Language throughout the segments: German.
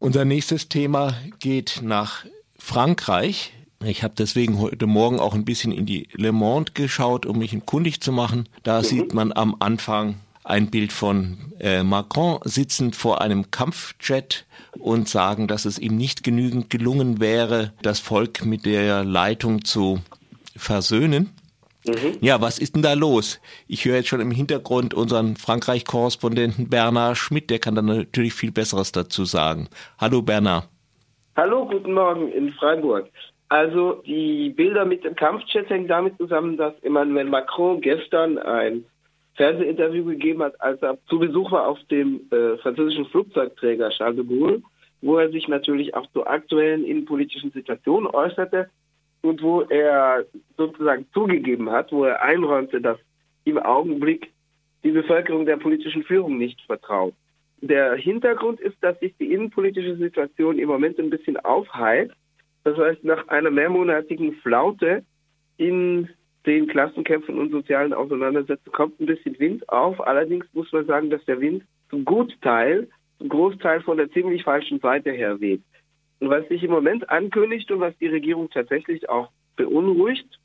Unser nächstes Thema geht nach Frankreich. Ich habe deswegen heute Morgen auch ein bisschen in die Le Monde geschaut, um mich kundig zu machen. Da mhm. sieht man am Anfang ein Bild von äh, Macron sitzend vor einem Kampfjet und sagen, dass es ihm nicht genügend gelungen wäre, das Volk mit der Leitung zu versöhnen. Mhm. Ja, was ist denn da los? Ich höre jetzt schon im Hintergrund unseren Frankreich-Korrespondenten Bernard Schmidt, der kann dann natürlich viel Besseres dazu sagen. Hallo Bernard. Hallo, guten Morgen in Freiburg. Also die Bilder mit dem Kampfjet hängen damit zusammen, dass Emmanuel Macron gestern ein Fernsehinterview gegeben hat, als er zu Besuch war auf dem äh, französischen Flugzeugträger Charles de Gaulle, wo er sich natürlich auch zur aktuellen innenpolitischen Situation äußerte und wo er sozusagen zugegeben hat, wo er einräumte, dass im Augenblick die Bevölkerung der politischen Führung nicht vertraut. Der Hintergrund ist, dass sich die innenpolitische Situation im Moment ein bisschen aufheilt. Das heißt, nach einer mehrmonatigen Flaute in den Klassenkämpfen und sozialen Auseinandersetzungen kommt ein bisschen Wind auf. Allerdings muss man sagen, dass der Wind zum Gutteil, zum Großteil von der ziemlich falschen Seite her weht. Was sich im Moment ankündigt und was die Regierung tatsächlich auch beunruhigt,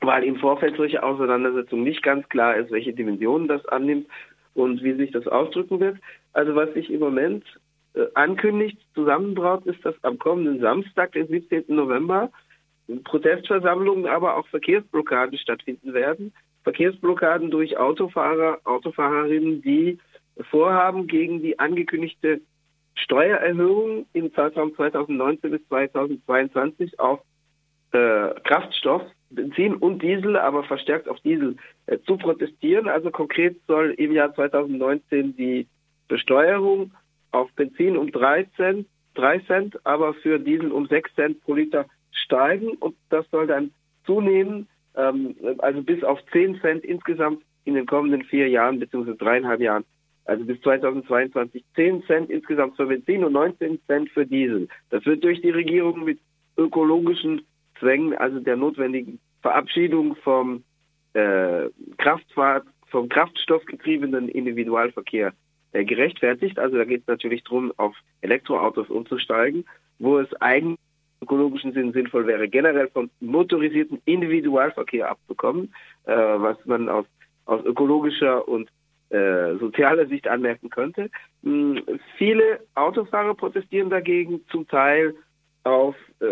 weil im Vorfeld solche Auseinandersetzungen nicht ganz klar ist, welche Dimensionen das annimmt und wie sich das ausdrücken wird. Also was sich im Moment äh, ankündigt, zusammenbraut, ist, dass am kommenden Samstag, den 17. November, Protestversammlungen, aber auch Verkehrsblockaden stattfinden werden. Verkehrsblockaden durch Autofahrer, Autofahrerinnen, die vorhaben, gegen die angekündigte Steuererhöhung im Zeitraum 2019 bis 2022 auf äh, Kraftstoff, Benzin und Diesel, aber verstärkt auf Diesel äh, zu protestieren. Also konkret soll im Jahr 2019 die Besteuerung auf Benzin um 3 Cent, 3 Cent, aber für Diesel um 6 Cent pro Liter steigen und das soll dann zunehmen, ähm, also bis auf 10 Cent insgesamt in den kommenden vier Jahren bzw. dreieinhalb Jahren also bis 2022 10 Cent insgesamt für Benzin und 19 Cent für Diesel. Das wird durch die Regierung mit ökologischen Zwängen, also der notwendigen Verabschiedung vom äh, Kraftfahrt, vom kraftstoffgetriebenen Individualverkehr äh, gerechtfertigt. Also da geht es natürlich darum, auf Elektroautos umzusteigen, wo es eigentlich ökologischen Sinn sinnvoll wäre, generell vom motorisierten Individualverkehr abzukommen, äh, was man aus, aus ökologischer und äh, sozialer Sicht anmerken könnte. Hm, viele Autofahrer protestieren dagegen, zum Teil auf äh,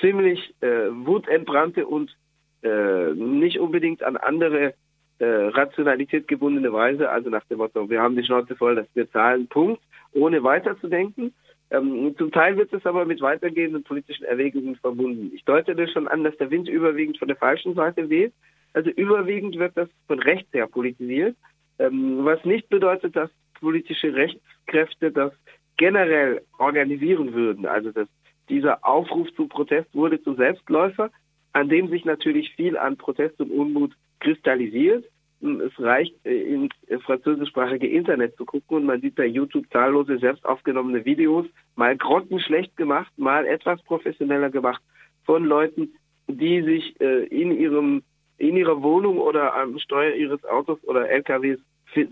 ziemlich äh, wutentbrannte und äh, nicht unbedingt an andere äh, Rationalität gebundene Weise, also nach dem Motto, wir haben die Schnauze voll, dass wir zahlen, Punkt, ohne weiterzudenken. Ähm, zum Teil wird es aber mit weitergehenden politischen Erwägungen verbunden. Ich deute das schon an, dass der Wind überwiegend von der falschen Seite weht. Also überwiegend wird das von rechts her politisiert. Ähm, was nicht bedeutet, dass politische Rechtskräfte das generell organisieren würden. Also dass dieser Aufruf zu Protest wurde zu Selbstläufer, an dem sich natürlich viel an Protest und Unmut kristallisiert. Es reicht, äh, ins französischsprachige Internet zu gucken und man sieht bei YouTube zahllose selbst aufgenommene Videos, mal grottenschlecht gemacht, mal etwas professioneller gemacht von Leuten, die sich äh, in ihrem in ihrer Wohnung oder am Steuer ihres Autos oder LKWs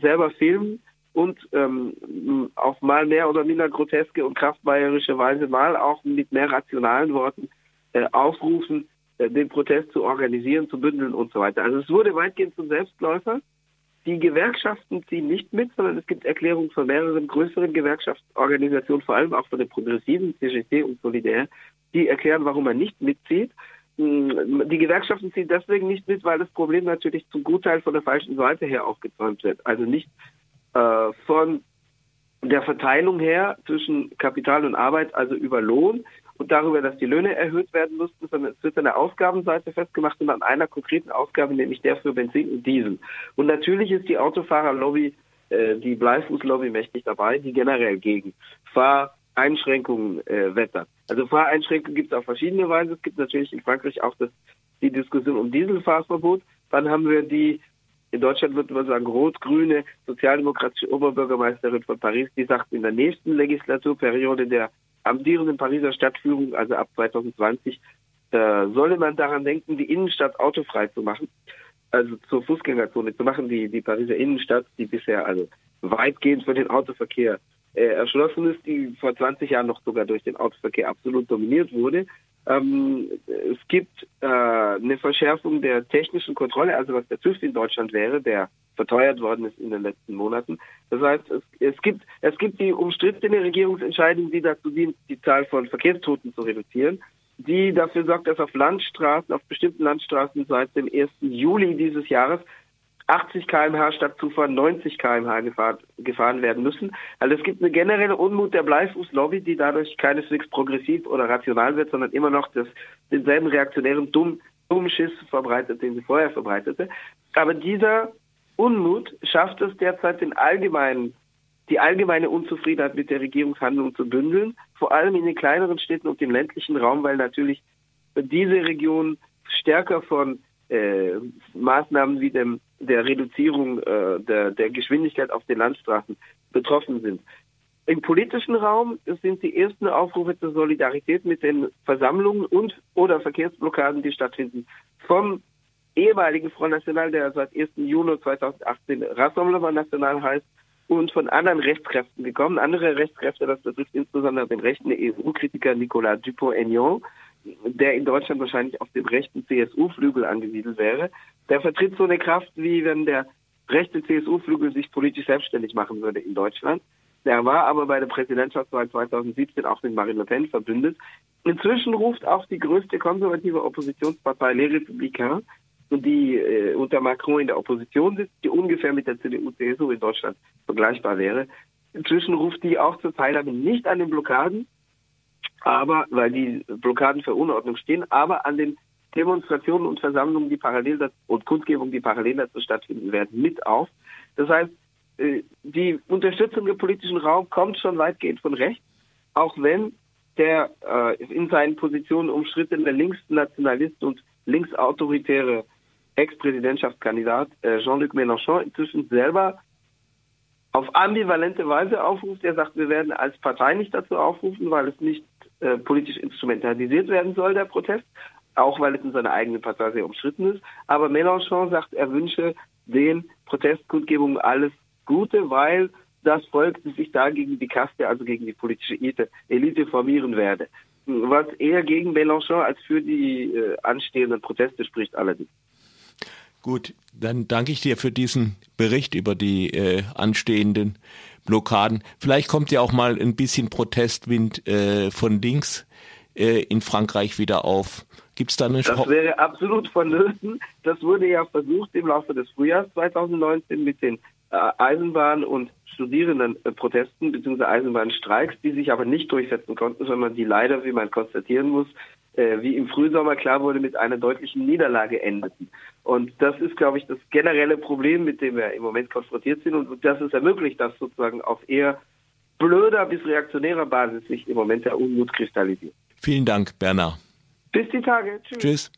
selber filmen und ähm, auf mal mehr oder minder groteske und kraftbayerische Weise, mal auch mit mehr rationalen Worten äh, aufrufen, äh, den Protest zu organisieren, zu bündeln und so weiter. Also es wurde weitgehend zum Selbstläufer. Die Gewerkschaften ziehen nicht mit, sondern es gibt Erklärungen von mehreren größeren Gewerkschaftsorganisationen, vor allem auch von den Progressiven, CGT und Solidär, die erklären, warum man nicht mitzieht. Hm, die Gewerkschaften ziehen deswegen nicht mit, weil das Problem natürlich zum Gutteil von der falschen Seite her aufgezäumt wird. Also nicht äh, von der Verteilung her zwischen Kapital und Arbeit, also über Lohn und darüber, dass die Löhne erhöht werden mussten, sondern es wird an der Ausgabenseite festgemacht und an einer konkreten Ausgabe, nämlich der für Benzin und Diesel. Und natürlich ist die Autofahrerlobby, äh, die Bleifußlobby mächtig dabei, die generell gegen Fahr- Einschränkungen äh, wettert. Also Fahreinschränkungen gibt es auf verschiedene Weise. Es gibt natürlich in Frankreich auch das, die Diskussion um Dieselfahrverbot. Dann haben wir die, in Deutschland würde man sagen, rot-grüne sozialdemokratische Oberbürgermeisterin von Paris, die sagt, in der nächsten Legislaturperiode der amtierenden Pariser Stadtführung, also ab 2020, äh, solle man daran denken, die Innenstadt autofrei zu machen, also zur Fußgängerzone zu machen, die, die Pariser Innenstadt, die bisher also weitgehend für den Autoverkehr äh, erschlossen ist, die vor 20 Jahren noch sogar durch den Autoverkehr absolut dominiert wurde. Ähm, es gibt äh, eine Verschärfung der technischen Kontrolle, also was der TÜV in Deutschland wäre, der verteuert worden ist in den letzten Monaten. Das heißt, es, es gibt es gibt die umstrittene Regierungsentscheidung, die dazu dient, die Zahl von Verkehrstoten zu reduzieren, die dafür sorgt, dass auf Landstraßen, auf bestimmten Landstraßen seit dem 1. Juli dieses Jahres 80 km/h statt zuvor 90 km/h gefahren, werden müssen. Also es gibt eine generelle Unmut der Bleifußlobby, die dadurch keineswegs progressiv oder rational wird, sondern immer noch das, denselben reaktionären Dumm, Dummschiss verbreitet, den sie vorher verbreitete. Aber dieser Unmut schafft es derzeit den allgemeinen, die allgemeine Unzufriedenheit mit der Regierungshandlung zu bündeln, vor allem in den kleineren Städten und im ländlichen Raum, weil natürlich diese Region stärker von äh, Maßnahmen wie dem der Reduzierung äh, der, der Geschwindigkeit auf den Landstraßen betroffen sind. Im politischen Raum sind die ersten Aufrufe zur Solidarität mit den Versammlungen und oder Verkehrsblockaden, die stattfinden, vom ehemaligen Front National, der seit 1. Juni 2018 Rassemblement National heißt, und von anderen Rechtskräften gekommen. Andere Rechtskräfte, das betrifft insbesondere den rechten EU-Kritiker Nicolas Dupont-Aignan, der in Deutschland wahrscheinlich auf dem rechten CSU-Flügel angesiedelt wäre. Der vertritt so eine Kraft, wie wenn der rechte CSU-Flügel sich politisch selbstständig machen würde in Deutschland. Der war aber bei der Präsidentschaftswahl 2017 auch mit Marine Le Pen verbündet. Inzwischen ruft auch die größte konservative Oppositionspartei Les Républicains, die äh, unter Macron in der Opposition sitzt, die ungefähr mit der CDU-CSU in Deutschland vergleichbar wäre. Inzwischen ruft die auch zur Teilnahme nicht an den Blockaden, aber weil die Blockaden für Unordnung stehen, aber an den Demonstrationen und Versammlungen, die parallel das, und Kundgebungen, die parallel dazu stattfinden werden, mit auf. Das heißt, äh, die Unterstützung im politischen Raum kommt schon weitgehend von rechts, auch wenn der äh, in seinen Positionen umstrittene Linksnationalist und linksautoritäre Ex-Präsidentschaftskandidat äh, Jean-Luc Mélenchon inzwischen selber auf ambivalente Weise aufruft. Er sagt, wir werden als Partei nicht dazu aufrufen, weil es nicht äh, politisch instrumentalisiert werden soll, der Protest, auch weil es in seiner eigenen Partei sehr umstritten ist. Aber Mélenchon sagt, er wünsche den Protestkundgebungen alles Gute, weil das Volk sich da gegen die Kaste, also gegen die politische Elite, formieren werde. Was eher gegen Mélenchon als für die äh, anstehenden Proteste spricht allerdings. Gut, dann danke ich dir für diesen Bericht über die äh, anstehenden Blockaden. Vielleicht kommt ja auch mal ein bisschen Protestwind äh, von links äh, in Frankreich wieder auf. Gibt es da eine Das wäre absolut vonnöten. Das wurde ja versucht im Laufe des Frühjahrs 2019 mit den äh, Eisenbahn- und Studierendenprotesten bzw. Eisenbahnstreiks, die sich aber nicht durchsetzen konnten, sondern die leider, wie man konstatieren muss, äh, wie im Frühsommer klar wurde, mit einer deutlichen Niederlage endeten. Und das ist, glaube ich, das generelle Problem, mit dem wir im Moment konfrontiert sind und das es ermöglicht, dass sozusagen auf eher blöder bis reaktionärer Basis sich im Moment der Unmut kristallisiert. Vielen Dank, Bernhard. Bis die Tage. Tschüss. Tschüss.